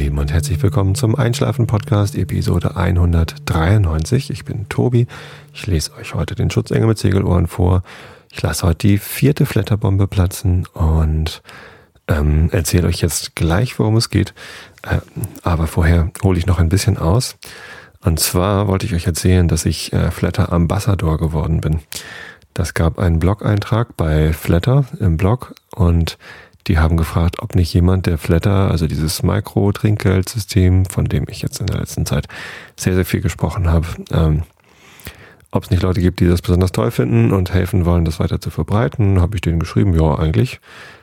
Lieben, und herzlich willkommen zum Einschlafen-Podcast, Episode 193. Ich bin Tobi. Ich lese euch heute den Schutzengel mit Segelohren vor. Ich lasse heute die vierte Flatterbombe platzen und ähm, erzähle euch jetzt gleich, worum es geht. Äh, aber vorher hole ich noch ein bisschen aus. Und zwar wollte ich euch erzählen, dass ich äh, Flatter Ambassador geworden bin. Das gab einen Blog-Eintrag bei Flatter im Blog und die haben gefragt, ob nicht jemand der Flatter, also dieses Mikro-Trinkgeldsystem, von dem ich jetzt in der letzten Zeit sehr, sehr viel gesprochen habe, ähm, ob es nicht Leute gibt, die das besonders toll finden und helfen wollen, das weiter zu verbreiten. Habe ich denen geschrieben, ja, eigentlich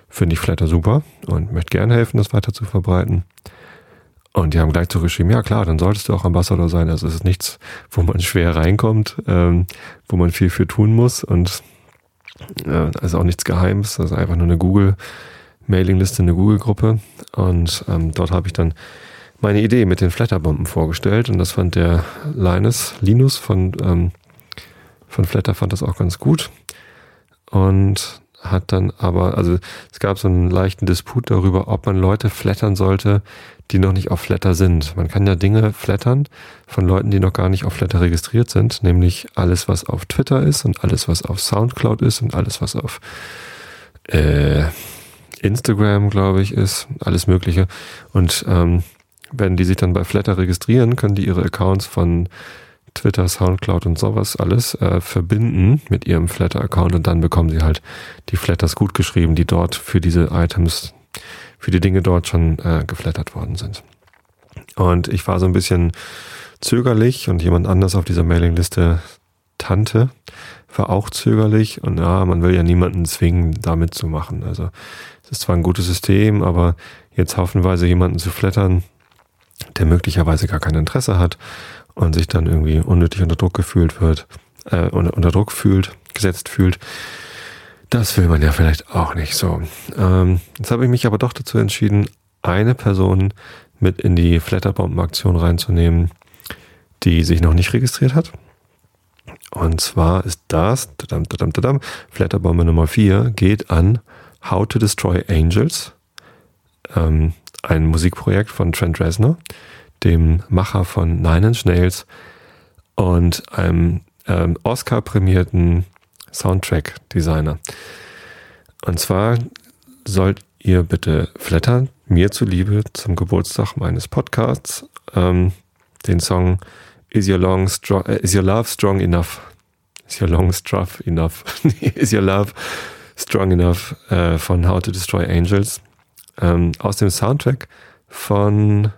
finde ich Flatter super und möchte gerne helfen, das weiter zu verbreiten. Und die haben gleich zurückgeschrieben, ja klar, dann solltest du auch Ambassador sein. Also es ist nichts, wo man schwer reinkommt, ähm, wo man viel für tun muss und äh, also auch nichts Geheimes. Das ist einfach nur eine Google- Mailingliste, eine Google-Gruppe und ähm, dort habe ich dann meine Idee mit den Flatterbomben vorgestellt und das fand der Linus, Linus von, ähm, von Flatter fand das auch ganz gut und hat dann aber, also es gab so einen leichten Disput darüber, ob man Leute flattern sollte, die noch nicht auf Flatter sind. Man kann ja Dinge flattern von Leuten, die noch gar nicht auf Flatter registriert sind, nämlich alles, was auf Twitter ist und alles, was auf Soundcloud ist und alles, was auf äh, Instagram, glaube ich, ist, alles Mögliche. Und ähm, wenn die sich dann bei Flatter registrieren, können die ihre Accounts von Twitter, Soundcloud und sowas alles äh, verbinden mit ihrem Flatter-Account und dann bekommen sie halt die Flatters gut geschrieben, die dort für diese Items, für die Dinge dort schon äh, geflattert worden sind. Und ich war so ein bisschen zögerlich und jemand anders auf dieser Mailingliste, Tante, war auch zögerlich und ja, man will ja niemanden zwingen, damit zu machen. Also es ist zwar ein gutes System, aber jetzt haufenweise jemanden zu flattern, der möglicherweise gar kein Interesse hat und sich dann irgendwie unnötig unter Druck gefühlt wird, äh, unter, Druck fühlt, gesetzt fühlt, das will man ja vielleicht auch nicht so. Ähm, jetzt habe ich mich aber doch dazu entschieden, eine Person mit in die Flatterbomben-Aktion reinzunehmen, die sich noch nicht registriert hat und zwar ist das, tadam, tadam, tadam, Flatterbombe Nummer 4 geht an How to Destroy Angels, ähm, ein Musikprojekt von Trent Reznor, dem Macher von Nine Inch Nails und einem ähm, Oscar-prämierten Soundtrack-Designer. Und zwar sollt ihr bitte flattern, mir zuliebe, zum Geburtstag meines Podcasts, ähm, den Song Is your long strong, uh, is your love strong enough? Is your long strong enough? is your love strong enough äh, von How to Destroy Angels ähm, aus dem Soundtrack von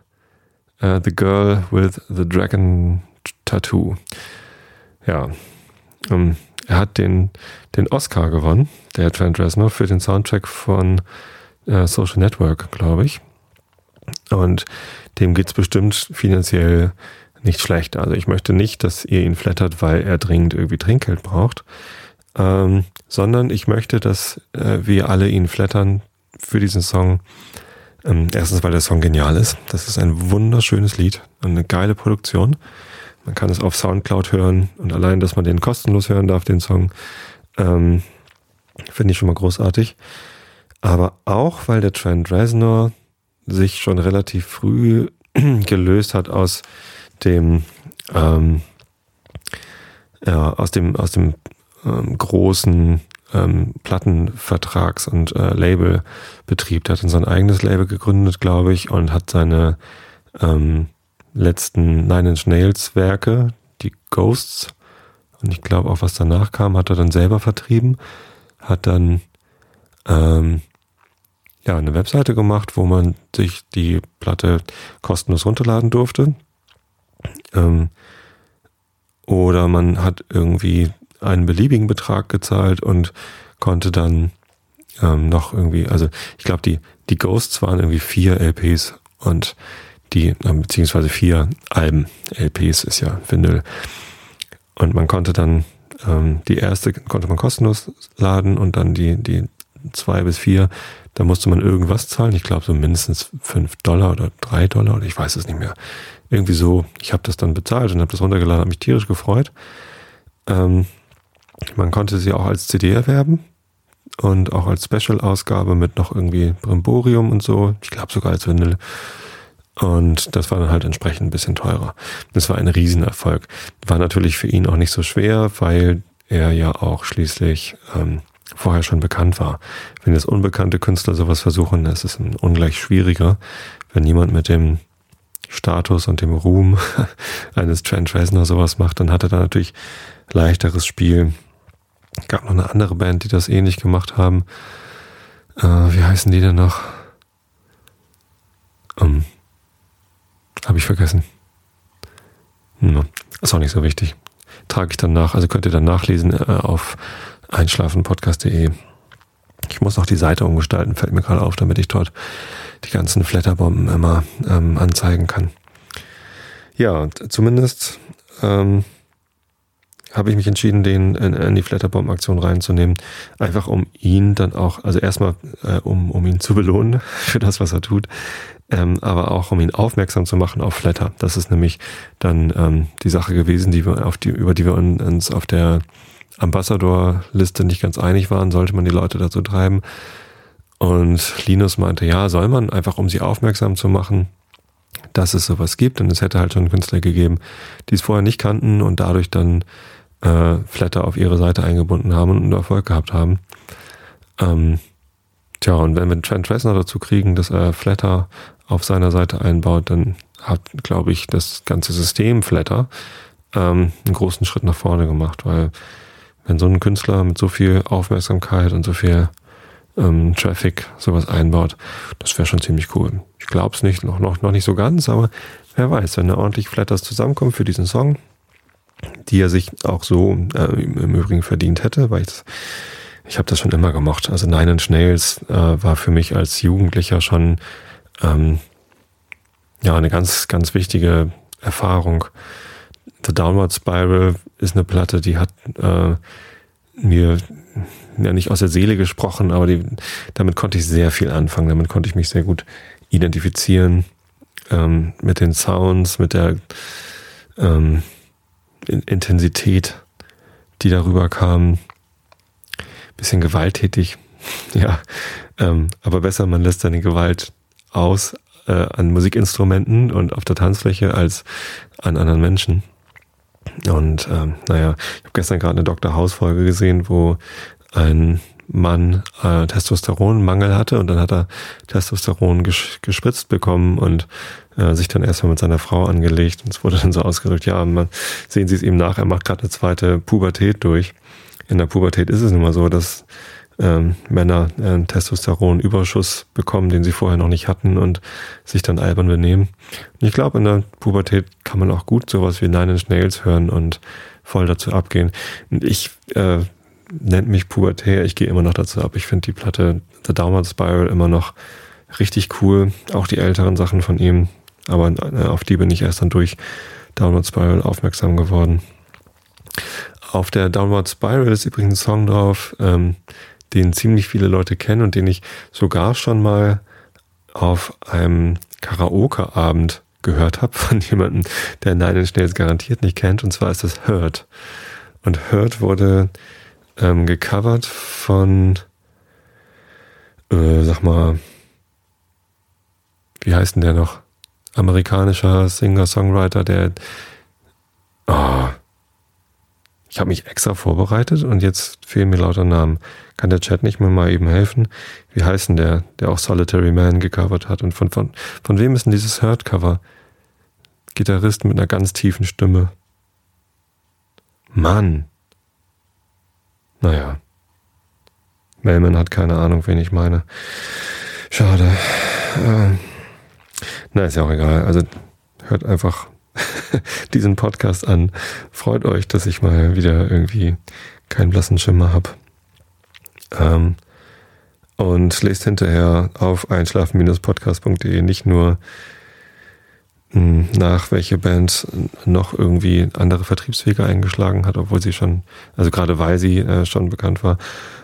äh, The Girl with the Dragon Tattoo. Ja, ähm, er hat den, den Oscar gewonnen, der Trent Reznor, für den Soundtrack von äh, Social Network, glaube ich. Und dem geht's bestimmt finanziell nicht schlecht. Also ich möchte nicht, dass ihr ihn flattert, weil er dringend irgendwie Trinkgeld braucht, ähm, sondern ich möchte, dass äh, wir alle ihn flattern für diesen Song. Ähm, erstens, weil der Song genial ist. Das ist ein wunderschönes Lied und eine geile Produktion. Man kann es auf Soundcloud hören und allein, dass man den kostenlos hören darf, den Song, ähm, finde ich schon mal großartig. Aber auch, weil der Trent Reznor sich schon relativ früh gelöst hat aus dem ähm, ja, aus dem aus dem ähm, großen ähm, Plattenvertrags- und äh, Labelbetrieb. Der hat dann sein eigenes Label gegründet, glaube ich, und hat seine ähm, letzten Nine Inch Nails Werke, die Ghosts, und ich glaube auch was danach kam, hat er dann selber vertrieben, hat dann ähm, ja eine Webseite gemacht, wo man sich die Platte kostenlos runterladen durfte. Ähm, oder man hat irgendwie einen beliebigen Betrag gezahlt und konnte dann ähm, noch irgendwie, also ich glaube, die, die Ghosts waren irgendwie vier LPs und die, äh, beziehungsweise vier Alben. LPs ist ja Vinyl. Und man konnte dann, ähm, die erste konnte man kostenlos laden und dann die, die zwei bis vier, da musste man irgendwas zahlen. Ich glaube so mindestens fünf Dollar oder drei Dollar oder ich weiß es nicht mehr irgendwie so, ich habe das dann bezahlt und habe das runtergeladen, habe mich tierisch gefreut. Ähm, man konnte sie auch als CD erwerben und auch als Special-Ausgabe mit noch irgendwie Brimborium und so. Ich glaube sogar als Vinyl. Und das war dann halt entsprechend ein bisschen teurer. Das war ein Riesenerfolg. War natürlich für ihn auch nicht so schwer, weil er ja auch schließlich ähm, vorher schon bekannt war. Wenn jetzt unbekannte Künstler sowas versuchen, ist es ungleich schwieriger. Wenn niemand mit dem Status und dem Ruhm eines Trent Reznor sowas macht, dann hat er da natürlich leichteres Spiel. Gab noch eine andere Band, die das ähnlich gemacht haben. Äh, wie heißen die denn noch? Ähm, Habe ich vergessen. No, ist auch nicht so wichtig. Trage ich dann nach, also könnt ihr dann nachlesen äh, auf einschlafenpodcast.de. Ich muss auch die Seite umgestalten, fällt mir gerade auf, damit ich dort die ganzen Flatterbomben immer ähm, anzeigen kann. Ja, zumindest ähm, habe ich mich entschieden, den in, in die Flatterbomb-Aktion reinzunehmen. Einfach um ihn dann auch, also erstmal äh, um, um ihn zu belohnen für das, was er tut, ähm, aber auch um ihn aufmerksam zu machen auf Flatter. Das ist nämlich dann ähm, die Sache gewesen, die wir auf die, über die wir uns auf der Ambassador-Liste nicht ganz einig waren, sollte man die Leute dazu treiben. Und Linus meinte, ja, soll man einfach, um sie aufmerksam zu machen, dass es sowas gibt. Und es hätte halt schon Künstler gegeben, die es vorher nicht kannten und dadurch dann äh, Flatter auf ihre Seite eingebunden haben und Erfolg gehabt haben. Ähm, tja, und wenn wir Trent Reznor dazu kriegen, dass er Flatter auf seiner Seite einbaut, dann hat, glaube ich, das ganze System Flatter ähm, einen großen Schritt nach vorne gemacht, weil wenn so ein Künstler mit so viel Aufmerksamkeit und so viel ähm, Traffic sowas einbaut, das wäre schon ziemlich cool. Ich glaube es nicht, noch, noch, noch nicht so ganz, aber wer weiß, wenn da ordentlich Flatters zusammenkommt für diesen Song, die er sich auch so äh, im Übrigen verdient hätte, weil ich, ich habe das schon immer gemocht. Also Nine Inch Nails äh, war für mich als Jugendlicher schon ähm, ja eine ganz, ganz wichtige Erfahrung. The Downward Spiral ist eine Platte, die hat äh, mir ja nicht aus der Seele gesprochen, aber die, damit konnte ich sehr viel anfangen. Damit konnte ich mich sehr gut identifizieren ähm, mit den Sounds, mit der ähm, Intensität, die darüber kam. Bisschen gewalttätig, ja. Ähm, aber besser, man lässt seine Gewalt aus äh, an Musikinstrumenten und auf der Tanzfläche als an anderen Menschen. Und ähm, naja, ich habe gestern gerade eine Dr. House-Folge gesehen, wo ein Mann äh, Testosteronmangel hatte und dann hat er Testosteron ges gespritzt bekommen und äh, sich dann erstmal mit seiner Frau angelegt und es wurde dann so ausgedrückt, ja, man, sehen Sie es ihm nach, er macht gerade eine zweite Pubertät durch. In der Pubertät ist es nun mal so, dass ähm, Männer einen Testosteronüberschuss bekommen, den sie vorher noch nicht hatten und sich dann albern benehmen. Und ich glaube, in der Pubertät kann man auch gut sowas wie Nine Inch Nails hören und voll dazu abgehen. Und ich äh, nennt mich pubertär, ich gehe immer noch dazu ab. Ich finde die Platte The Downward Spiral immer noch richtig cool. Auch die älteren Sachen von ihm. Aber äh, auf die bin ich erst dann durch Downward Spiral aufmerksam geworden. Auf der Downward Spiral ist übrigens ein Song drauf, ähm, den ziemlich viele Leute kennen und den ich sogar schon mal auf einem Karaoke-Abend gehört habe von jemandem, der Nine Inch Nails garantiert nicht kennt, und zwar ist das Hurt. Und Hurt wurde ähm, gecovert von, äh, sag mal, wie heißt denn der noch? Amerikanischer Singer-Songwriter, der, oh, ich habe mich extra vorbereitet und jetzt fehlen mir lauter Namen. Kann der Chat nicht mehr mal eben helfen? Wie heißt denn der, der auch Solitary Man gecovert hat? Und von, von, von wem ist denn dieses Hurt-Cover? Gitarrist mit einer ganz tiefen Stimme. Mann. Naja. Melman hat keine Ahnung, wen ich meine. Schade. Äh, na, ist ja auch egal. Also hört einfach diesen Podcast an. Freut euch, dass ich mal wieder irgendwie keinen blassen Schimmer habe. Ähm, und lest hinterher auf einschlafen-podcast.de nicht nur nach, welche Band noch irgendwie andere Vertriebswege eingeschlagen hat, obwohl sie schon, also gerade weil sie äh, schon bekannt war.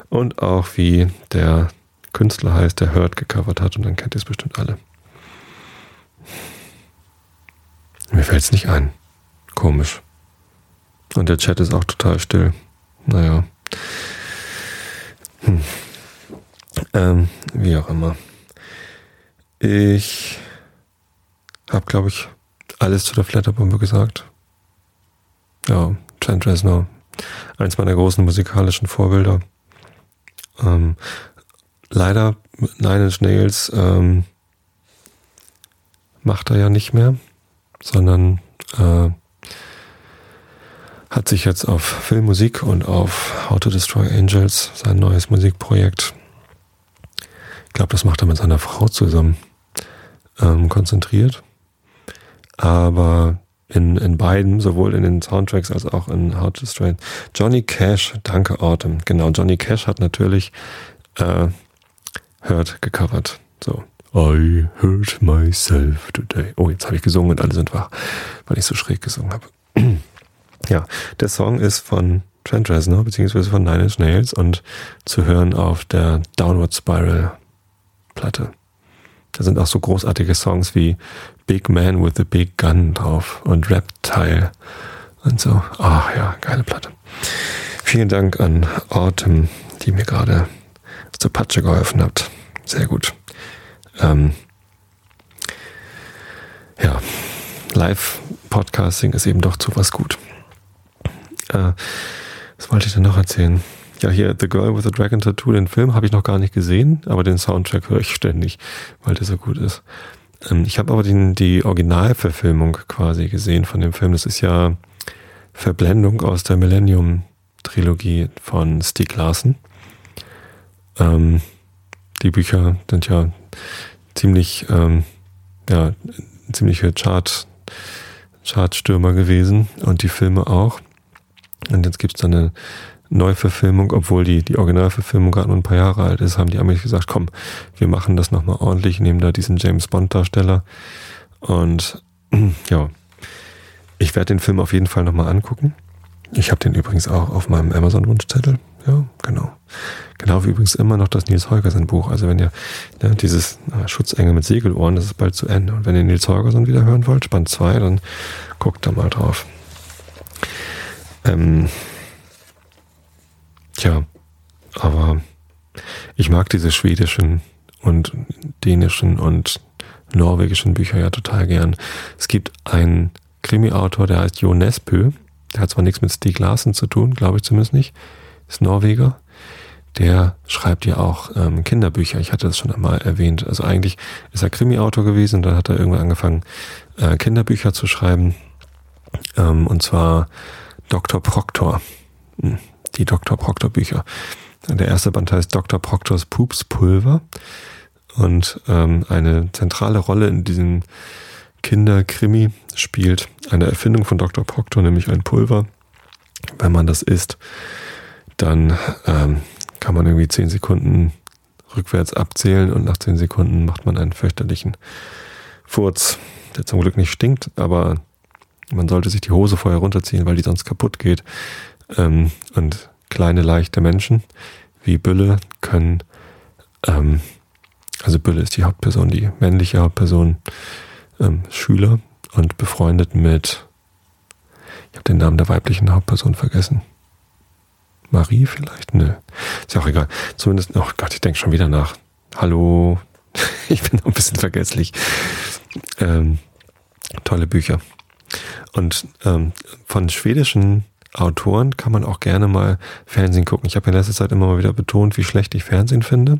Und auch wie der Künstler heißt, der Hurt gecovert hat und dann kennt ihr es bestimmt alle. Mir fällt es nicht ein. Komisch. Und der Chat ist auch total still. Naja. Hm. Ähm, wie auch immer. Ich Hab, glaube ich, alles zu der Flatterbombe gesagt. Ja, Trent Reznor, eins meiner großen musikalischen Vorbilder. Ähm, leider Nine Inch Nails ähm, macht er ja nicht mehr, sondern äh, hat sich jetzt auf Filmmusik und auf How to Destroy Angels, sein neues Musikprojekt, ich glaube, das macht er mit seiner Frau zusammen, ähm, konzentriert. Aber in, in beiden, sowohl in den Soundtracks als auch in How to Destroy Johnny Cash, danke Autumn, genau, Johnny Cash hat natürlich äh, Hurt gecovert. So. I hurt myself today. Oh, jetzt habe ich gesungen und alle sind wach, weil ich so schräg gesungen habe. Ja, der Song ist von Trent Reznor beziehungsweise von Nine Inch Nails und zu hören auf der Downward Spiral Platte. Da sind auch so großartige Songs wie Big Man with a Big Gun drauf und Reptile und so. Ach ja, geile Platte. Vielen Dank an Autumn, die mir gerade zur Patsche geholfen hat. Sehr gut. Ähm, ja, Live-Podcasting ist eben doch zu was gut. Äh, was wollte ich denn noch erzählen? Ja, hier The Girl with the Dragon Tattoo, den Film habe ich noch gar nicht gesehen, aber den Soundtrack höre ich ständig, weil der so gut ist. Ähm, ich habe aber den, die Originalverfilmung quasi gesehen von dem Film. Das ist ja Verblendung aus der Millennium-Trilogie von Stieg Larsen. Ähm, die Bücher sind ja ziemlich, ähm, ja, ziemliche Chart, Chartstürmer gewesen und die Filme auch. Und jetzt gibt es eine Neuverfilmung, obwohl die, die Originalverfilmung gerade nur ein paar Jahre alt ist, haben die Amis gesagt, komm, wir machen das nochmal ordentlich, nehmen da diesen James Bond-Darsteller. Und ja, ich werde den Film auf jeden Fall nochmal angucken. Ich habe den übrigens auch auf meinem Amazon-Wunschzettel. Ja, genau. Genau wie übrigens immer noch das Nils Holgersen Buch. Also wenn ihr ne, dieses äh, Schutzengel mit Segelohren, das ist bald zu Ende. Und wenn ihr Nils Holgersen wieder hören wollt, Band 2, dann guckt da mal drauf. Ähm, tja, aber ich mag diese schwedischen und dänischen und norwegischen Bücher ja total gern. Es gibt einen Krimi-Autor, der heißt Jo Nesbø. Der hat zwar nichts mit Stieg Larsen zu tun, glaube ich zumindest nicht. Ist Norweger. Der schreibt ja auch ähm, Kinderbücher. Ich hatte das schon einmal erwähnt. Also eigentlich ist er Krimi-Autor gewesen. Dann hat er irgendwann angefangen, äh, Kinderbücher zu schreiben. Ähm, und zwar Dr. Proctor. Hm, die Dr. Proctor Bücher. Der erste Band heißt Dr. Proctors Pupspulver. Und ähm, eine zentrale Rolle in diesem Kinderkrimi spielt eine Erfindung von Dr. Proctor, nämlich ein Pulver. Wenn man das isst, dann ähm, kann man irgendwie zehn Sekunden rückwärts abzählen und nach zehn Sekunden macht man einen fürchterlichen Furz, der zum Glück nicht stinkt, aber man sollte sich die Hose vorher runterziehen, weil die sonst kaputt geht. Ähm, und kleine, leichte Menschen wie Bülle können, ähm, also Bülle ist die Hauptperson, die männliche Hauptperson, ähm, Schüler und befreundet mit, ich habe den Namen der weiblichen Hauptperson vergessen. Marie vielleicht? Nö. Ist ja auch egal. Zumindest, oh Gott, ich denke schon wieder nach. Hallo. ich bin noch ein bisschen vergesslich. Ähm, tolle Bücher. Und ähm, von schwedischen Autoren kann man auch gerne mal Fernsehen gucken. Ich habe in letzter Zeit immer mal wieder betont, wie schlecht ich Fernsehen finde.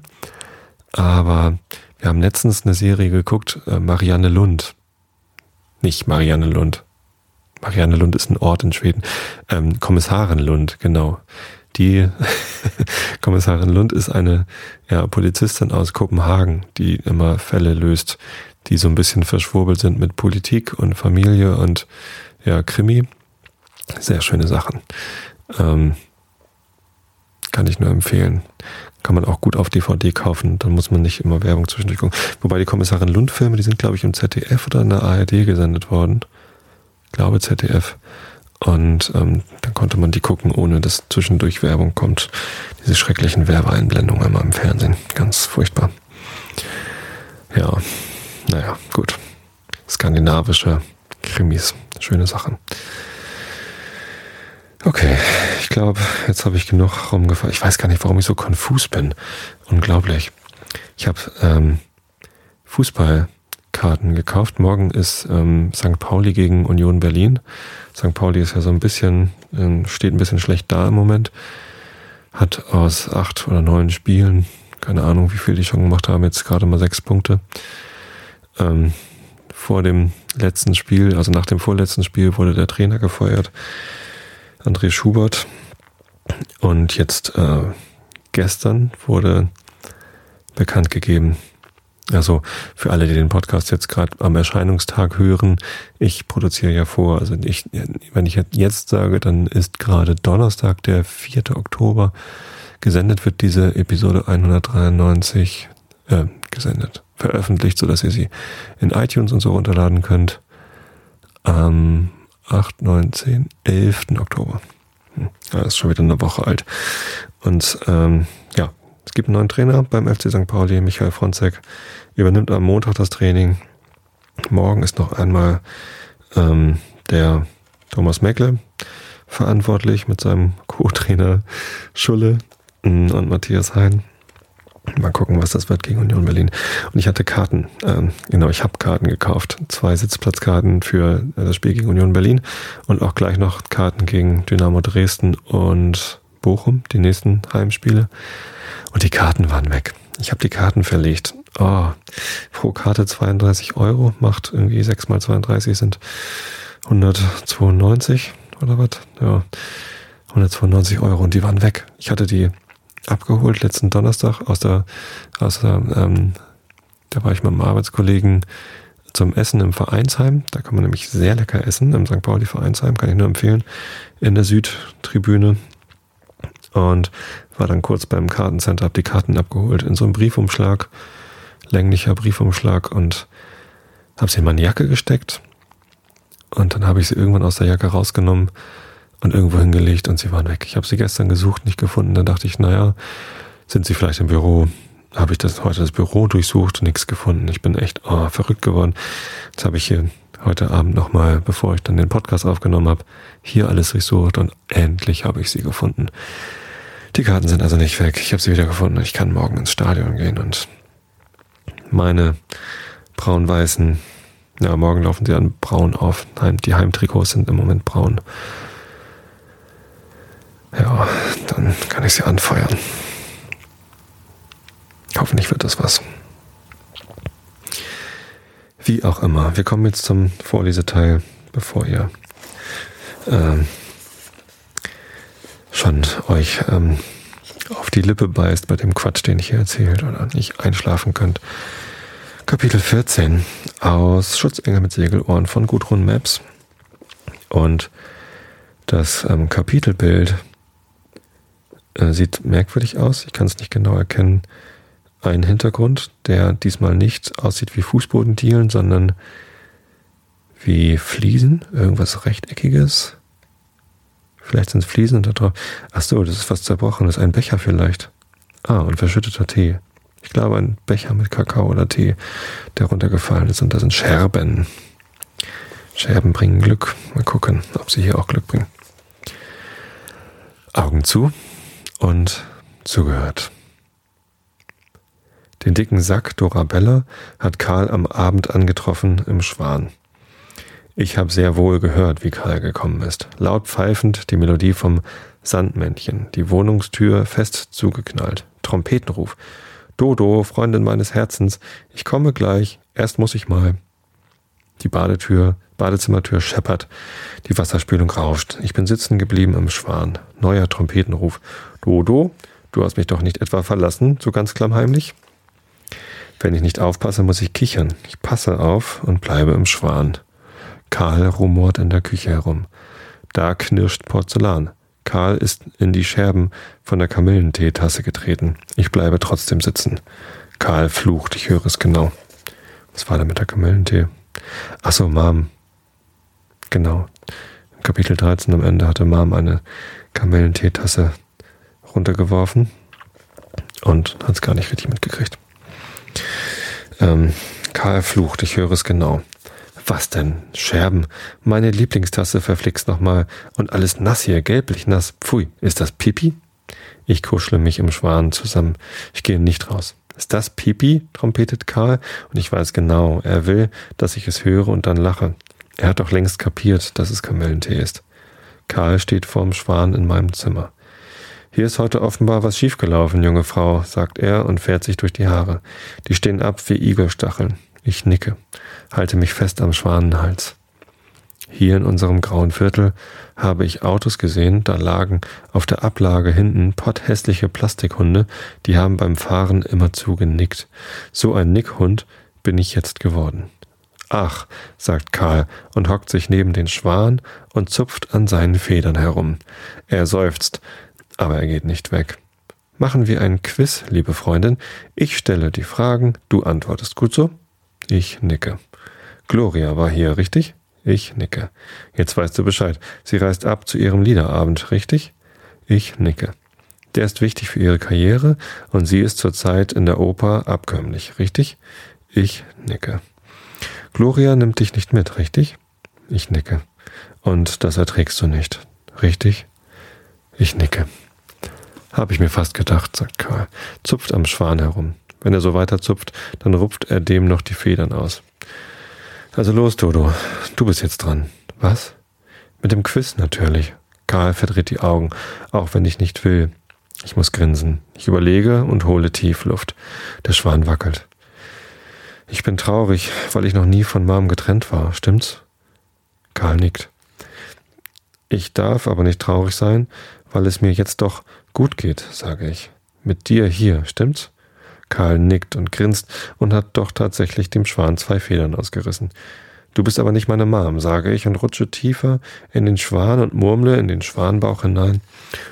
Aber wir haben letztens eine Serie geguckt, äh, Marianne Lund. Nicht Marianne Lund. Marianne Lund ist ein Ort in Schweden. Ähm, Kommissarin Lund, genau. Die Kommissarin Lund ist eine ja, Polizistin aus Kopenhagen, die immer Fälle löst, die so ein bisschen verschwurbelt sind mit Politik und Familie und ja, Krimi. Sehr schöne Sachen. Ähm, kann ich nur empfehlen. Kann man auch gut auf DVD kaufen, dann muss man nicht immer Werbung zwischendurch gucken. Wobei die Kommissarin Lund-Filme, die sind, glaube ich, im ZDF oder in der ARD gesendet worden. Ich glaube ZDF. Und ähm, dann konnte man die gucken, ohne dass zwischendurch Werbung kommt. Diese schrecklichen Werbeeinblendungen immer im Fernsehen. Ganz furchtbar. Ja, naja, gut. Skandinavische Krimis. Schöne Sachen. Okay, ich glaube, jetzt habe ich genug rumgefahren. Ich weiß gar nicht, warum ich so konfus bin. Unglaublich. Ich habe ähm, Fußball Karten gekauft. Morgen ist ähm, St. Pauli gegen Union Berlin. St. Pauli ist ja so ein bisschen, äh, steht ein bisschen schlecht da im Moment. Hat aus acht oder neun Spielen, keine Ahnung, wie viel die schon gemacht haben, jetzt gerade mal sechs Punkte. Ähm, vor dem letzten Spiel, also nach dem vorletzten Spiel, wurde der Trainer gefeuert, André Schubert. Und jetzt äh, gestern wurde bekannt gegeben, also für alle, die den Podcast jetzt gerade am Erscheinungstag hören, ich produziere ja vor, also ich, wenn ich jetzt sage, dann ist gerade Donnerstag, der 4. Oktober, gesendet wird diese Episode 193 äh, gesendet, veröffentlicht, sodass ihr sie in iTunes und so runterladen könnt. Am 8, 9, 10, 11. Oktober. Hm, das ist schon wieder eine Woche alt. Und ähm, ja, es gibt einen neuen Trainer beim FC St. Pauli, Michael Fronzek, übernimmt am Montag das Training. Morgen ist noch einmal ähm, der Thomas Meckle verantwortlich mit seinem Co-Trainer Schulle und Matthias Hein. Mal gucken, was das wird gegen Union Berlin. Und ich hatte Karten, ähm, genau, ich habe Karten gekauft. Zwei Sitzplatzkarten für das Spiel gegen Union Berlin und auch gleich noch Karten gegen Dynamo Dresden und Bochum, die nächsten Heimspiele. Und die Karten waren weg. Ich habe die Karten verlegt. Oh, pro Karte 32 Euro, macht irgendwie 6 mal 32 sind 192 oder was? Ja, 192 Euro und die waren weg. Ich hatte die abgeholt letzten Donnerstag aus der, aus der, ähm, da war ich mit einem Arbeitskollegen zum Essen im Vereinsheim. Da kann man nämlich sehr lecker essen im St. Pauli Vereinsheim, kann ich nur empfehlen, in der Südtribüne. Und war dann kurz beim Kartencenter, hab die Karten abgeholt in so einem Briefumschlag, länglicher Briefumschlag und habe sie in meine Jacke gesteckt. Und dann habe ich sie irgendwann aus der Jacke rausgenommen und irgendwo hingelegt und sie waren weg. Ich habe sie gestern gesucht, nicht gefunden. Dann dachte ich, naja, sind sie vielleicht im Büro? Habe ich das heute das Büro durchsucht, nichts gefunden. Ich bin echt oh, verrückt geworden. Jetzt habe ich hier heute Abend nochmal, bevor ich dann den Podcast aufgenommen habe, hier alles durchsucht und endlich habe ich sie gefunden. Die Karten sind also nicht weg. Ich habe sie wieder gefunden. Ich kann morgen ins Stadion gehen und meine braun-weißen, ja, morgen laufen sie an braun auf. Nein, die Heimtrikots sind im Moment braun. Ja, dann kann ich sie anfeuern. Hoffentlich wird das was. Wie auch immer, wir kommen jetzt zum Vorleseteil, bevor ihr ähm, schon euch ähm, auf die Lippe beißt bei dem Quatsch, den ich hier erzählt oder nicht einschlafen könnt. Kapitel 14 aus Schutzengel mit Segelohren von Gudrun Maps. Und das ähm, Kapitelbild äh, sieht merkwürdig aus. Ich kann es nicht genau erkennen. Ein Hintergrund, der diesmal nicht aussieht wie Fußbodendielen, sondern wie Fliesen, irgendwas rechteckiges. Vielleicht sind es Fliesen da drauf. Ach so, das ist was zerbrochenes. Ein Becher vielleicht. Ah, und verschütteter Tee. Ich glaube, ein Becher mit Kakao oder Tee, der runtergefallen ist. Und da sind Scherben. Scherben bringen Glück. Mal gucken, ob sie hier auch Glück bringen. Augen zu und zugehört. Den dicken Sack Dorabella hat Karl am Abend angetroffen im Schwan. Ich habe sehr wohl gehört, wie Karl gekommen ist. Laut pfeifend die Melodie vom Sandmännchen, die Wohnungstür fest zugeknallt. Trompetenruf. Dodo, Freundin meines Herzens, ich komme gleich, erst muss ich mal. Die Badetür, Badezimmertür scheppert, die Wasserspülung rauscht. Ich bin sitzen geblieben im Schwan. Neuer Trompetenruf. Dodo, du hast mich doch nicht etwa verlassen, so ganz klammheimlich? Wenn ich nicht aufpasse, muss ich kichern. Ich passe auf und bleibe im Schwan. Karl rumort in der Küche herum. Da knirscht Porzellan. Karl ist in die Scherben von der Kamillenteetasse getreten. Ich bleibe trotzdem sitzen. Karl flucht, ich höre es genau. Was war da mit der Kamillentee? Ach so, Mom. Genau. Im Kapitel 13 am Ende hatte Mom eine Kamillenteetasse runtergeworfen und hat es gar nicht richtig mitgekriegt. Ähm, Karl flucht, ich höre es genau. Was denn? Scherben. Meine Lieblingstasse verflixt nochmal. Und alles nass hier, gelblich nass. Pfui, ist das Pipi? Ich kuschle mich im Schwan zusammen. Ich gehe nicht raus. Ist das Pipi? trompetet Karl, und ich weiß genau, er will, dass ich es höre und dann lache. Er hat doch längst kapiert, dass es Kamillentee ist. Karl steht vorm Schwan in meinem Zimmer. Hier ist heute offenbar was schiefgelaufen, junge Frau, sagt er und fährt sich durch die Haare. Die stehen ab wie Igelstacheln. Ich nicke, halte mich fest am Schwanenhals. Hier in unserem grauen Viertel habe ich Autos gesehen, da lagen auf der Ablage hinten potthässliche Plastikhunde, die haben beim Fahren immerzu genickt. So ein Nickhund bin ich jetzt geworden. Ach, sagt Karl und hockt sich neben den Schwan und zupft an seinen Federn herum. Er seufzt, aber er geht nicht weg. Machen wir einen Quiz, liebe Freundin. Ich stelle die Fragen, du antwortest gut so? Ich nicke. Gloria war hier, richtig? Ich nicke. Jetzt weißt du Bescheid. Sie reist ab zu ihrem Liederabend, richtig? Ich nicke. Der ist wichtig für ihre Karriere und sie ist zurzeit in der Oper abkömmlich, richtig? Ich nicke. Gloria nimmt dich nicht mit, richtig? Ich nicke. Und das erträgst du nicht, richtig? Ich nicke. Hab ich mir fast gedacht, sagt Karl, zupft am Schwan herum. Wenn er so weiter zupft, dann rupft er dem noch die Federn aus. Also los, Dodo, du bist jetzt dran. Was? Mit dem Quiz natürlich. Karl verdreht die Augen, auch wenn ich nicht will. Ich muss grinsen. Ich überlege und hole tief Luft. Der Schwan wackelt. Ich bin traurig, weil ich noch nie von Mom getrennt war, stimmt's? Karl nickt. Ich darf aber nicht traurig sein, weil es mir jetzt doch gut geht, sage ich. Mit dir hier, stimmt's? Karl nickt und grinst und hat doch tatsächlich dem Schwan zwei Federn ausgerissen. Du bist aber nicht meine Mom, sage ich und rutsche tiefer in den Schwan und murmle in den Schwanbauch hinein.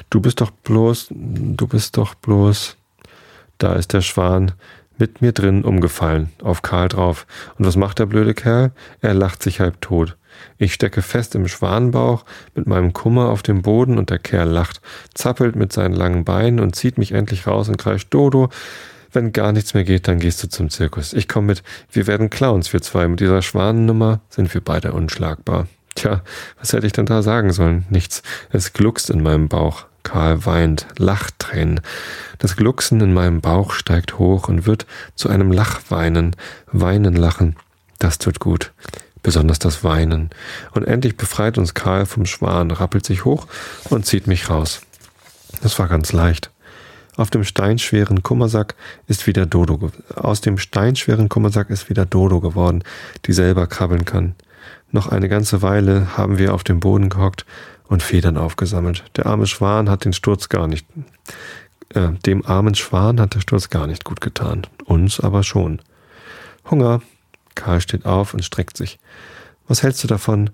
Du bist doch bloß, du bist doch bloß. Da ist der Schwan mit mir drin umgefallen, auf Karl drauf. Und was macht der blöde Kerl? Er lacht sich halb tot. Ich stecke fest im Schwanenbauch mit meinem Kummer auf dem Boden und der Kerl lacht, zappelt mit seinen langen Beinen und zieht mich endlich raus und kreischt Dodo. Wenn gar nichts mehr geht, dann gehst du zum Zirkus. Ich komme mit. Wir werden Clowns, wir zwei. Mit dieser Schwanennummer sind wir beide unschlagbar. Tja, was hätte ich denn da sagen sollen? Nichts. Es gluckst in meinem Bauch. Karl weint, lacht Tränen. Das Glucksen in meinem Bauch steigt hoch und wird zu einem Lachweinen, Weinen, Lachen. Das tut gut. Besonders das Weinen. Und endlich befreit uns Karl vom Schwan, rappelt sich hoch und zieht mich raus. Das war ganz leicht. Auf dem steinschweren Kummersack ist wieder Dodo, aus dem steinschweren Kummersack ist wieder Dodo geworden, die selber krabbeln kann. Noch eine ganze Weile haben wir auf dem Boden gehockt und Federn aufgesammelt. Der arme Schwan hat den Sturz gar nicht, äh, dem armen Schwan hat der Sturz gar nicht gut getan. Uns aber schon. Hunger. Karl steht auf und streckt sich. Was hältst du davon?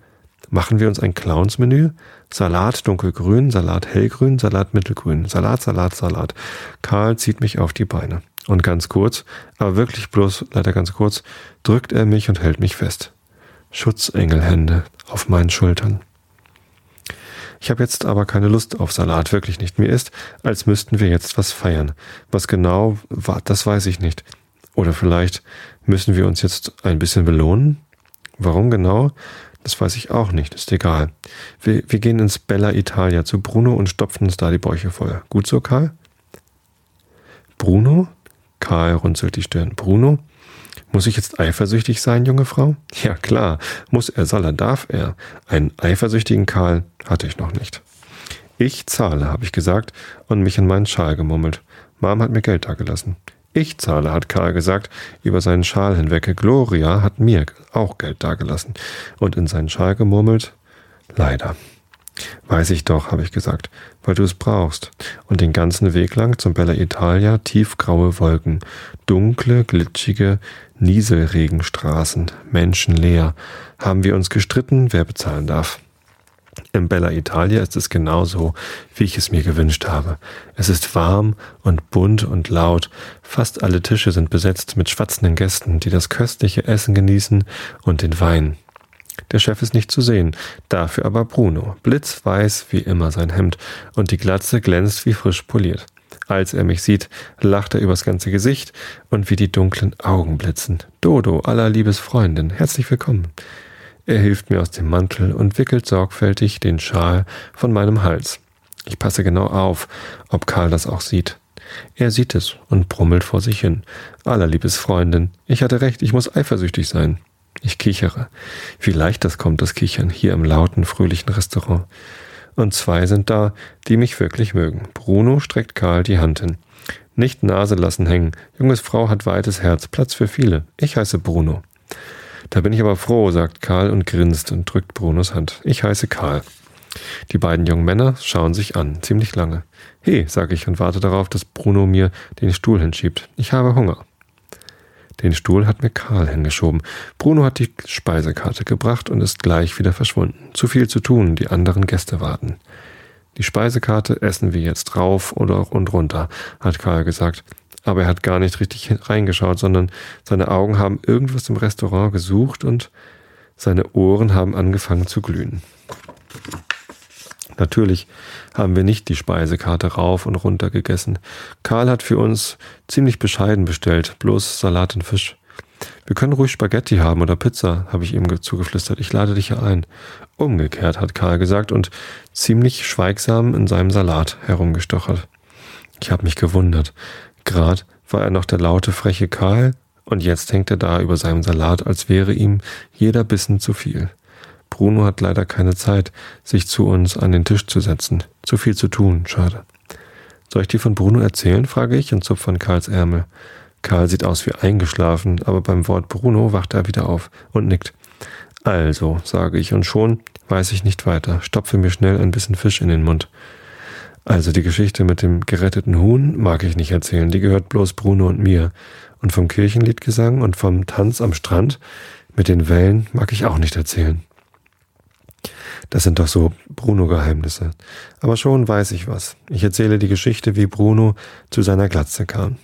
Machen wir uns ein Clowns-Menü? Salat dunkelgrün, Salat hellgrün, Salat mittelgrün, Salat, Salat, Salat. Karl zieht mich auf die Beine. Und ganz kurz, aber wirklich bloß leider ganz kurz, drückt er mich und hält mich fest. Schutzengelhände auf meinen Schultern. Ich habe jetzt aber keine Lust auf Salat, wirklich nicht. Mir ist, als müssten wir jetzt was feiern. Was genau war, das weiß ich nicht. Oder vielleicht müssen wir uns jetzt ein bisschen belohnen? Warum genau? Das weiß ich auch nicht, ist egal. Wir, wir gehen ins Bella Italia zu Bruno und stopfen uns da die Bäuche voll. Gut so, Karl? Bruno? Karl runzelt die Stirn. Bruno? Muss ich jetzt eifersüchtig sein, junge Frau? Ja klar, muss er, soll er, darf er. Einen eifersüchtigen Karl hatte ich noch nicht. Ich zahle, habe ich gesagt und mich in meinen Schal gemummelt. Mom hat mir Geld dagelassen. Ich zahle, hat Karl gesagt, über seinen Schal hinweg. Gloria hat mir auch Geld dagelassen und in seinen Schal gemurmelt. Leider. Weiß ich doch, habe ich gesagt, weil du es brauchst. Und den ganzen Weg lang zum Bella Italia tiefgraue Wolken, dunkle, glitschige Nieselregenstraßen, menschenleer. Haben wir uns gestritten, wer bezahlen darf. Im Bella Italia ist es genauso, wie ich es mir gewünscht habe. Es ist warm und bunt und laut. Fast alle Tische sind besetzt mit schwatzenden Gästen, die das köstliche Essen genießen und den Wein. Der Chef ist nicht zu sehen, dafür aber Bruno, blitzweiß wie immer sein Hemd, und die Glatze glänzt wie frisch poliert. Als er mich sieht, lacht er übers ganze Gesicht und wie die dunklen Augen blitzen. Dodo, aller Liebesfreundin, herzlich willkommen. Er hilft mir aus dem Mantel und wickelt sorgfältig den Schal von meinem Hals. Ich passe genau auf, ob Karl das auch sieht. Er sieht es und brummelt vor sich hin. Allerliebes Freundin, ich hatte recht, ich muss eifersüchtig sein. Ich kichere. Wie leicht das kommt, das Kichern, hier im lauten, fröhlichen Restaurant. Und zwei sind da, die mich wirklich mögen. Bruno streckt Karl die Hand hin. Nicht Nase lassen hängen. Junges Frau hat weites Herz, Platz für viele. Ich heiße Bruno. Da bin ich aber froh, sagt Karl und grinst und drückt Brunos Hand. Ich heiße Karl. Die beiden jungen Männer schauen sich an, ziemlich lange. He, sage ich und warte darauf, dass Bruno mir den Stuhl hinschiebt. Ich habe Hunger. Den Stuhl hat mir Karl hingeschoben. Bruno hat die Speisekarte gebracht und ist gleich wieder verschwunden. Zu viel zu tun, die anderen Gäste warten. Die Speisekarte essen wir jetzt rauf oder und runter, hat Karl gesagt. Aber er hat gar nicht richtig reingeschaut, sondern seine Augen haben irgendwas im Restaurant gesucht und seine Ohren haben angefangen zu glühen. Natürlich haben wir nicht die Speisekarte rauf und runter gegessen. Karl hat für uns ziemlich bescheiden bestellt, bloß Salat und Fisch. Wir können ruhig Spaghetti haben oder Pizza, habe ich ihm zugeflüstert. Ich lade dich ja ein. Umgekehrt, hat Karl gesagt und ziemlich schweigsam in seinem Salat herumgestochert. Ich habe mich gewundert. Grad war er noch der laute, freche Karl, und jetzt hängt er da über seinem Salat, als wäre ihm jeder Bissen zu viel. Bruno hat leider keine Zeit, sich zu uns an den Tisch zu setzen. Zu viel zu tun, schade. Soll ich dir von Bruno erzählen? frage ich und zupfe an Karls Ärmel. Karl sieht aus wie eingeschlafen, aber beim Wort Bruno wacht er wieder auf und nickt. Also, sage ich, und schon weiß ich nicht weiter, stopfe mir schnell ein bisschen Fisch in den Mund. Also die Geschichte mit dem geretteten Huhn mag ich nicht erzählen, die gehört bloß Bruno und mir. Und vom Kirchenliedgesang und vom Tanz am Strand mit den Wellen mag ich auch nicht erzählen. Das sind doch so Bruno-Geheimnisse. Aber schon weiß ich was. Ich erzähle die Geschichte, wie Bruno zu seiner Glatze kam.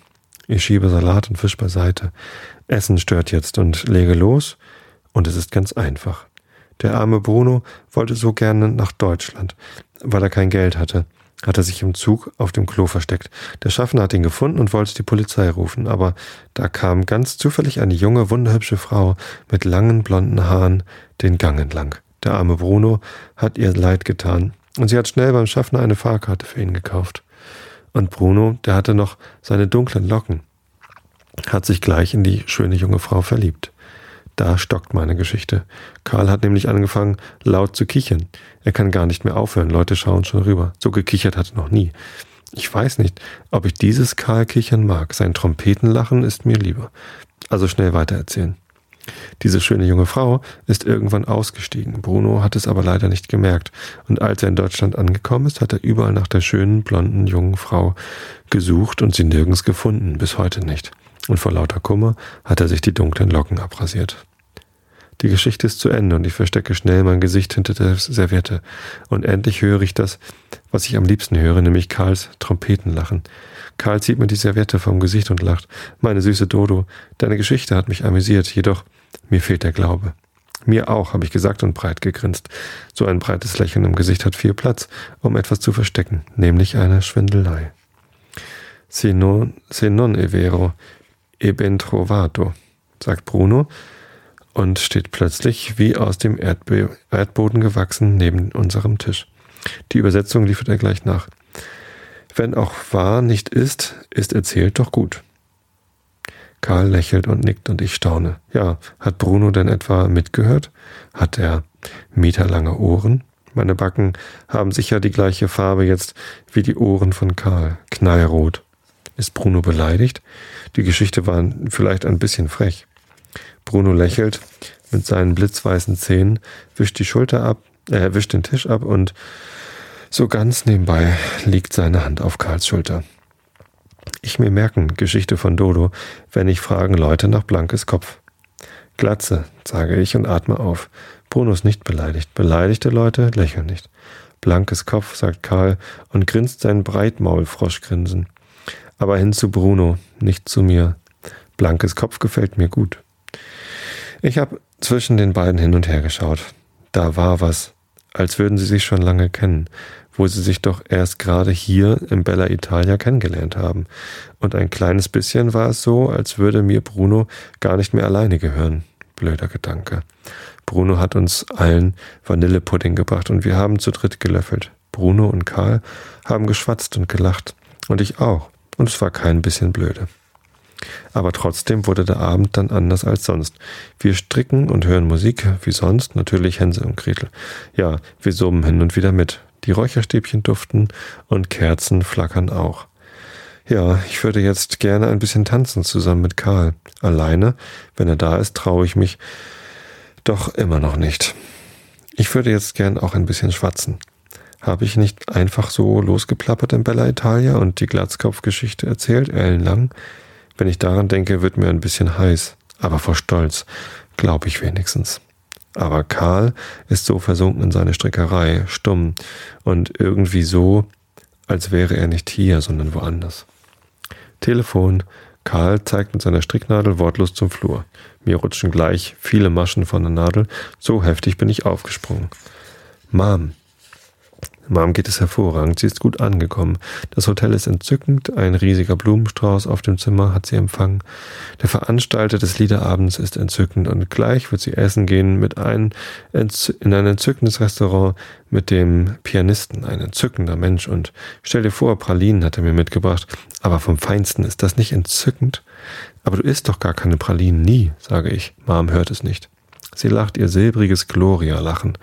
Ich schiebe Salat und Fisch beiseite. Essen stört jetzt und lege los. Und es ist ganz einfach. Der arme Bruno wollte so gerne nach Deutschland, weil er kein Geld hatte. Hat er sich im Zug auf dem Klo versteckt. Der Schaffner hat ihn gefunden und wollte die Polizei rufen, aber da kam ganz zufällig eine junge, wunderhübsche Frau mit langen blonden Haaren den Gang entlang. Der arme Bruno hat ihr leid getan und sie hat schnell beim Schaffner eine Fahrkarte für ihn gekauft. Und Bruno, der hatte noch seine dunklen Locken, hat sich gleich in die schöne junge Frau verliebt. Da stockt meine Geschichte. Karl hat nämlich angefangen, laut zu kichern. Er kann gar nicht mehr aufhören, Leute schauen schon rüber. So gekichert hat er noch nie. Ich weiß nicht, ob ich dieses Karl kichern mag. Sein Trompetenlachen ist mir lieber. Also schnell weitererzählen. Diese schöne junge Frau ist irgendwann ausgestiegen. Bruno hat es aber leider nicht gemerkt. Und als er in Deutschland angekommen ist, hat er überall nach der schönen, blonden, jungen Frau gesucht und sie nirgends gefunden, bis heute nicht. Und vor lauter Kummer hat er sich die dunklen Locken abrasiert. Die Geschichte ist zu Ende und ich verstecke schnell mein Gesicht hinter der Serviette. Und endlich höre ich das, was ich am liebsten höre, nämlich Karls Trompetenlachen. Karl zieht mir die Serviette vom Gesicht und lacht. Meine süße Dodo, deine Geschichte hat mich amüsiert, jedoch mir fehlt der Glaube. Mir auch, habe ich gesagt und breit gegrinst. So ein breites Lächeln im Gesicht hat viel Platz, um etwas zu verstecken, nämlich eine Schwindelei. Se non, se non è e ben trovato, sagt Bruno und steht plötzlich wie aus dem Erdbe Erdboden gewachsen neben unserem Tisch. Die Übersetzung liefert er gleich nach. Wenn auch wahr nicht ist, ist erzählt doch gut. Karl lächelt und nickt und ich staune. Ja, hat Bruno denn etwa mitgehört? Hat er meterlange Ohren? Meine Backen haben sicher die gleiche Farbe jetzt wie die Ohren von Karl. Knallrot. Ist Bruno beleidigt? Die Geschichte war vielleicht ein bisschen frech. Bruno lächelt mit seinen blitzweißen Zähnen, wischt die Schulter ab, äh, wischt den Tisch ab und so ganz nebenbei liegt seine Hand auf Karls Schulter ich mir merken, Geschichte von Dodo, wenn ich fragen Leute nach Blankes Kopf. Glatze, sage ich und atme auf. Bruno ist nicht beleidigt. Beleidigte Leute lächeln nicht. Blankes Kopf, sagt Karl und grinst sein Breitmaulfroschgrinsen. Aber hin zu Bruno, nicht zu mir. Blankes Kopf gefällt mir gut. Ich habe zwischen den beiden hin und her geschaut. Da war was, als würden sie sich schon lange kennen, wo sie sich doch erst gerade hier im Bella Italia kennengelernt haben. Und ein kleines bisschen war es so, als würde mir Bruno gar nicht mehr alleine gehören. Blöder Gedanke. Bruno hat uns allen Vanillepudding gebracht und wir haben zu dritt gelöffelt. Bruno und Karl haben geschwatzt und gelacht. Und ich auch. Und es war kein bisschen blöde. Aber trotzdem wurde der Abend dann anders als sonst. Wir stricken und hören Musik, wie sonst, natürlich Hänsel und Gretel. Ja, wir summen hin und wieder mit. Die Räucherstäbchen duften und Kerzen flackern auch. Ja, ich würde jetzt gerne ein bisschen tanzen zusammen mit Karl. Alleine, wenn er da ist, traue ich mich doch immer noch nicht. Ich würde jetzt gern auch ein bisschen schwatzen. Habe ich nicht einfach so losgeplappert in Bella Italia und die Glatzkopfgeschichte erzählt, ellenlang? Wenn ich daran denke, wird mir ein bisschen heiß. Aber vor Stolz, glaube ich wenigstens. Aber Karl ist so versunken in seine Strickerei, stumm und irgendwie so, als wäre er nicht hier, sondern woanders. Telefon. Karl zeigt mit seiner Stricknadel wortlos zum Flur. Mir rutschen gleich viele Maschen von der Nadel. So heftig bin ich aufgesprungen. Mom, Mom geht es hervorragend, sie ist gut angekommen. Das Hotel ist entzückend, ein riesiger Blumenstrauß auf dem Zimmer hat sie empfangen. Der Veranstalter des Liederabends ist entzückend und gleich wird sie essen gehen mit ein, in ein entzückendes Restaurant mit dem Pianisten, ein entzückender Mensch und stell dir vor, Pralinen hat er mir mitgebracht, aber vom Feinsten ist das nicht entzückend? Aber du isst doch gar keine Pralinen, nie, sage ich. Mom hört es nicht. Sie lacht ihr silbriges Gloria-Lachen.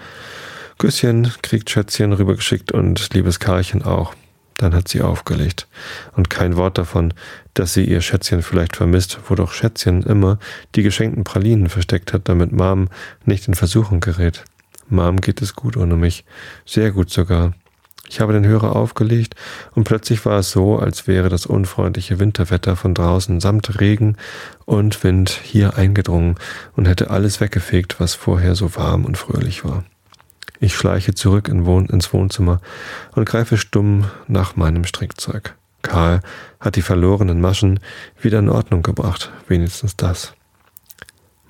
Küsschen kriegt Schätzchen rübergeschickt und liebes Karlchen auch. Dann hat sie aufgelegt. Und kein Wort davon, dass sie ihr Schätzchen vielleicht vermisst, wo doch Schätzchen immer die geschenkten Pralinen versteckt hat, damit Mom nicht in Versuchung gerät. Mom geht es gut ohne mich. Sehr gut sogar. Ich habe den Hörer aufgelegt und plötzlich war es so, als wäre das unfreundliche Winterwetter von draußen samt Regen und Wind hier eingedrungen und hätte alles weggefegt, was vorher so warm und fröhlich war. Ich schleiche zurück in Wohn ins Wohnzimmer und greife stumm nach meinem Strickzeug. Karl hat die verlorenen Maschen wieder in Ordnung gebracht, wenigstens das.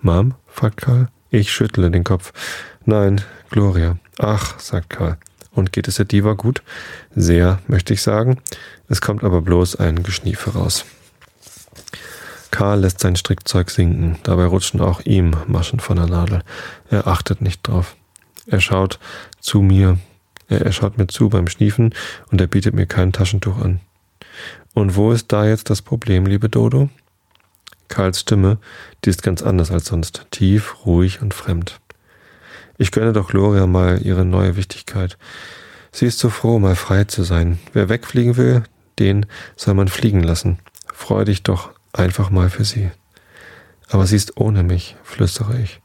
Mom? fragt Karl. Ich schüttle den Kopf. Nein, Gloria. Ach, sagt Karl. Und geht es der Diva gut? Sehr, möchte ich sagen. Es kommt aber bloß ein Geschniefe raus. Karl lässt sein Strickzeug sinken. Dabei rutschen auch ihm Maschen von der Nadel. Er achtet nicht drauf. Er schaut zu mir, er, er schaut mir zu beim Schniefen und er bietet mir kein Taschentuch an. Und wo ist da jetzt das Problem, liebe Dodo? Karls Stimme, die ist ganz anders als sonst, tief, ruhig und fremd. Ich gönne doch Gloria mal ihre neue Wichtigkeit. Sie ist so froh, mal frei zu sein. Wer wegfliegen will, den soll man fliegen lassen. Freu dich doch einfach mal für sie. Aber sie ist ohne mich, flüstere ich.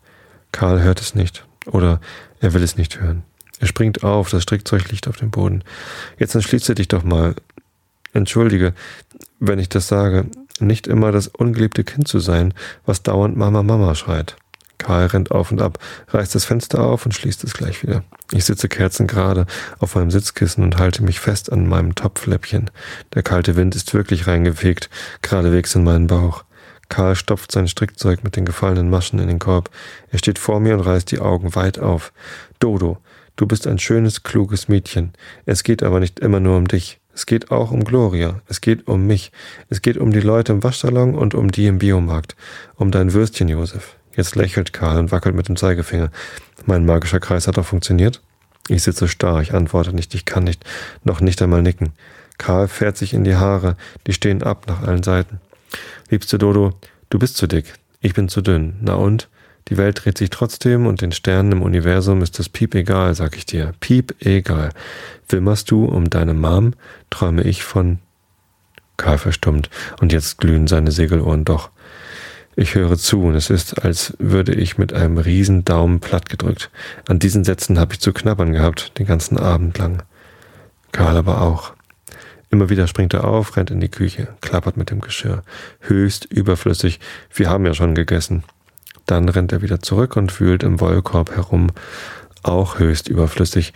Karl hört es nicht. Oder er will es nicht hören. Er springt auf, das Strickzeug liegt auf dem Boden. Jetzt entschließe dich doch mal. Entschuldige, wenn ich das sage, nicht immer das ungeliebte Kind zu sein, was dauernd Mama Mama schreit. Karl rennt auf und ab, reißt das Fenster auf und schließt es gleich wieder. Ich sitze kerzengerade auf meinem Sitzkissen und halte mich fest an meinem Topfläppchen. Der kalte Wind ist wirklich reingefegt, geradewegs in meinen Bauch. Karl stopft sein Strickzeug mit den gefallenen Maschen in den Korb. Er steht vor mir und reißt die Augen weit auf. Dodo, du bist ein schönes, kluges Mädchen. Es geht aber nicht immer nur um dich. Es geht auch um Gloria. Es geht um mich. Es geht um die Leute im Waschsalon und um die im Biomarkt. Um dein Würstchen, Josef. Jetzt lächelt Karl und wackelt mit dem Zeigefinger. Mein magischer Kreis hat doch funktioniert? Ich sitze starr, ich antworte nicht, ich kann nicht, noch nicht einmal nicken. Karl fährt sich in die Haare, die stehen ab nach allen Seiten. Liebste Dodo, du bist zu dick, ich bin zu dünn. Na und? Die Welt dreht sich trotzdem und den Sternen im Universum ist das Piep egal, sag ich dir. Piep egal. Wimmerst du um deine Mom, träume ich von. Karl verstummt und jetzt glühen seine Segelohren doch. Ich höre zu und es ist, als würde ich mit einem riesen Daumen plattgedrückt. An diesen Sätzen habe ich zu knabbern gehabt, den ganzen Abend lang. Karl aber auch. Immer wieder springt er auf, rennt in die Küche, klappert mit dem Geschirr. Höchst überflüssig. Wir haben ja schon gegessen. Dann rennt er wieder zurück und wühlt im Wollkorb herum. Auch höchst überflüssig.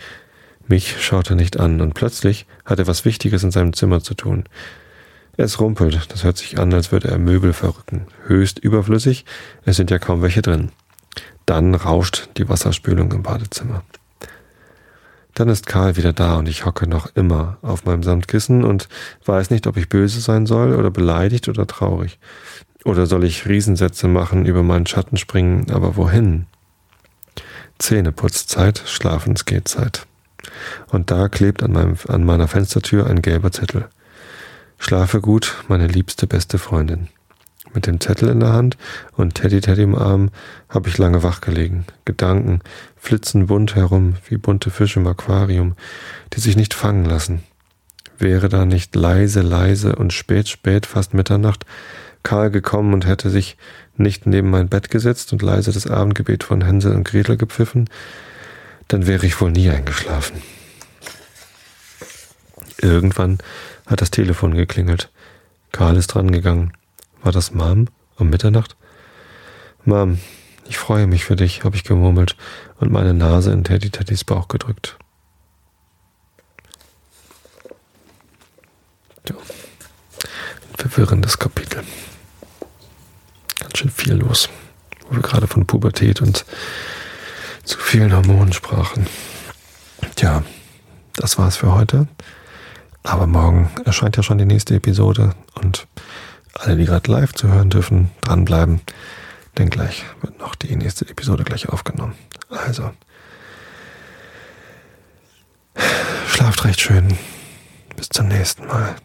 Mich schaut er nicht an und plötzlich hat er was Wichtiges in seinem Zimmer zu tun. Es rumpelt, das hört sich an, als würde er Möbel verrücken. Höchst überflüssig, es sind ja kaum welche drin. Dann rauscht die Wasserspülung im Badezimmer. Dann ist Karl wieder da und ich hocke noch immer auf meinem Samtkissen und weiß nicht, ob ich böse sein soll oder beleidigt oder traurig. Oder soll ich Riesensätze machen, über meinen Schatten springen, aber wohin? Zähneputzzeit, Schlafensgehzeit. Und da klebt an, meinem, an meiner Fenstertür ein gelber Zettel. Schlafe gut, meine liebste beste Freundin. Mit dem Zettel in der Hand und Teddy Teddy im Arm habe ich lange wach gelegen. Gedanken flitzen bunt herum, wie bunte Fische im Aquarium, die sich nicht fangen lassen. Wäre da nicht leise, leise und spät, spät, fast Mitternacht, Karl gekommen und hätte sich nicht neben mein Bett gesetzt und leise das Abendgebet von Hänsel und Gretel gepfiffen, dann wäre ich wohl nie eingeschlafen. Irgendwann hat das Telefon geklingelt. Karl ist drangegangen. War das Mom um Mitternacht? Mom, ich freue mich für dich, habe ich gemurmelt und meine Nase in Teddy Teddys Bauch gedrückt. Ja. Ein verwirrendes Kapitel. Ganz schön viel los, wo wir gerade von Pubertät und zu vielen Hormonen sprachen. Tja, das war's für heute. Aber morgen erscheint ja schon die nächste Episode und alle, die gerade live zu hören dürfen, dranbleiben, denn gleich wird noch die nächste Episode gleich aufgenommen. Also, schlaft recht schön. Bis zum nächsten Mal.